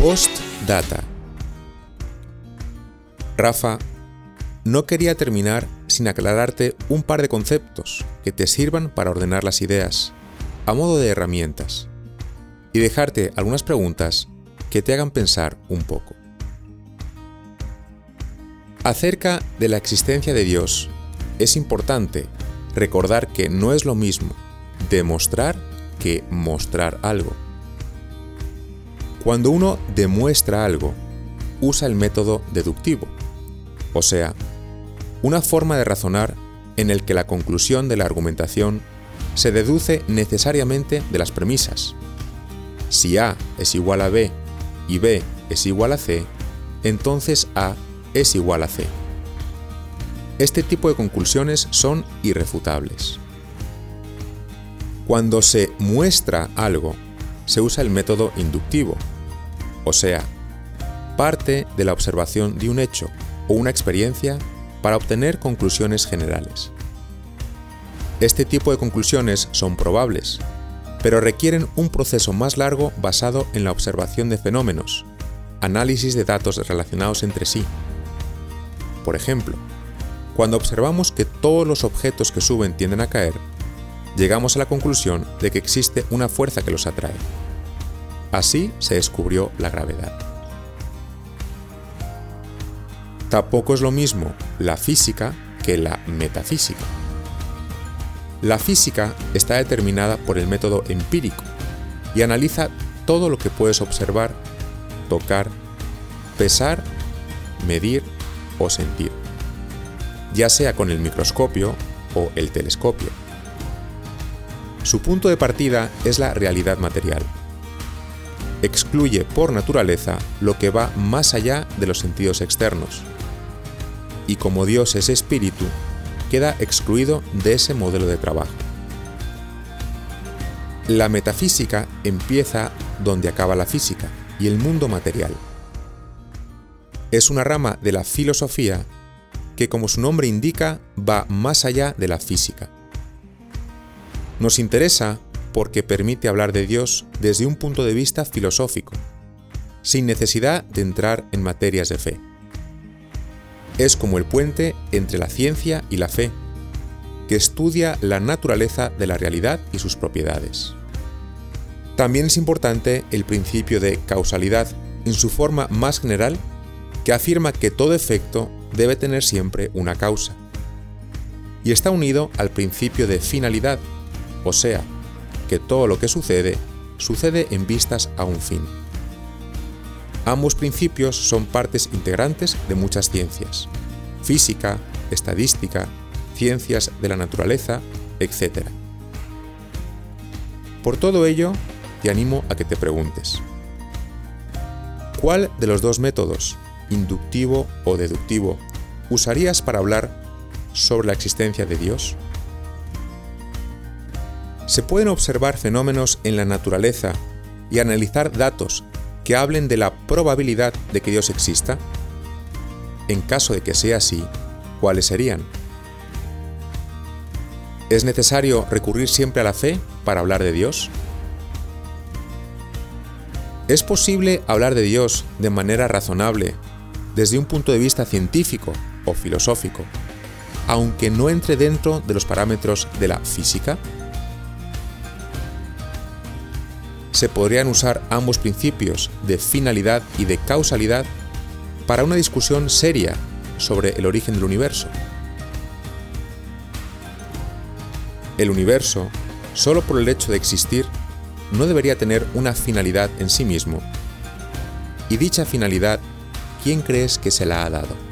Postdata. Rafa, no quería terminar sin aclararte un par de conceptos que te sirvan para ordenar las ideas, a modo de herramientas, y dejarte algunas preguntas que te hagan pensar un poco. Acerca de la existencia de Dios, es importante recordar que no es lo mismo demostrar que mostrar algo. Cuando uno demuestra algo, usa el método deductivo, o sea, una forma de razonar en el que la conclusión de la argumentación se deduce necesariamente de las premisas. Si A es igual a B y B es igual a C, entonces A es igual a C. Este tipo de conclusiones son irrefutables. Cuando se muestra algo, se usa el método inductivo, o sea, parte de la observación de un hecho o una experiencia para obtener conclusiones generales. Este tipo de conclusiones son probables, pero requieren un proceso más largo basado en la observación de fenómenos, análisis de datos relacionados entre sí. Por ejemplo, cuando observamos que todos los objetos que suben tienden a caer, llegamos a la conclusión de que existe una fuerza que los atrae. Así se descubrió la gravedad. Tampoco es lo mismo la física que la metafísica. La física está determinada por el método empírico y analiza todo lo que puedes observar, tocar, pesar, medir o sentir, ya sea con el microscopio o el telescopio. Su punto de partida es la realidad material. Excluye por naturaleza lo que va más allá de los sentidos externos. Y como Dios es espíritu, queda excluido de ese modelo de trabajo. La metafísica empieza donde acaba la física y el mundo material. Es una rama de la filosofía que, como su nombre indica, va más allá de la física. Nos interesa porque permite hablar de Dios desde un punto de vista filosófico, sin necesidad de entrar en materias de fe. Es como el puente entre la ciencia y la fe, que estudia la naturaleza de la realidad y sus propiedades. También es importante el principio de causalidad en su forma más general, que afirma que todo efecto debe tener siempre una causa. Y está unido al principio de finalidad, o sea, que todo lo que sucede sucede en vistas a un fin. Ambos principios son partes integrantes de muchas ciencias, física, estadística, ciencias de la naturaleza, etc. Por todo ello, te animo a que te preguntes, ¿cuál de los dos métodos, inductivo o deductivo, usarías para hablar sobre la existencia de Dios? Se pueden observar fenómenos en la naturaleza y analizar datos que hablen de la probabilidad de que Dios exista? En caso de que sea así, ¿cuáles serían? ¿Es necesario recurrir siempre a la fe para hablar de Dios? ¿Es posible hablar de Dios de manera razonable desde un punto de vista científico o filosófico, aunque no entre dentro de los parámetros de la física? Se podrían usar ambos principios de finalidad y de causalidad para una discusión seria sobre el origen del universo. El universo, solo por el hecho de existir, no debería tener una finalidad en sí mismo. Y dicha finalidad, ¿quién crees que se la ha dado?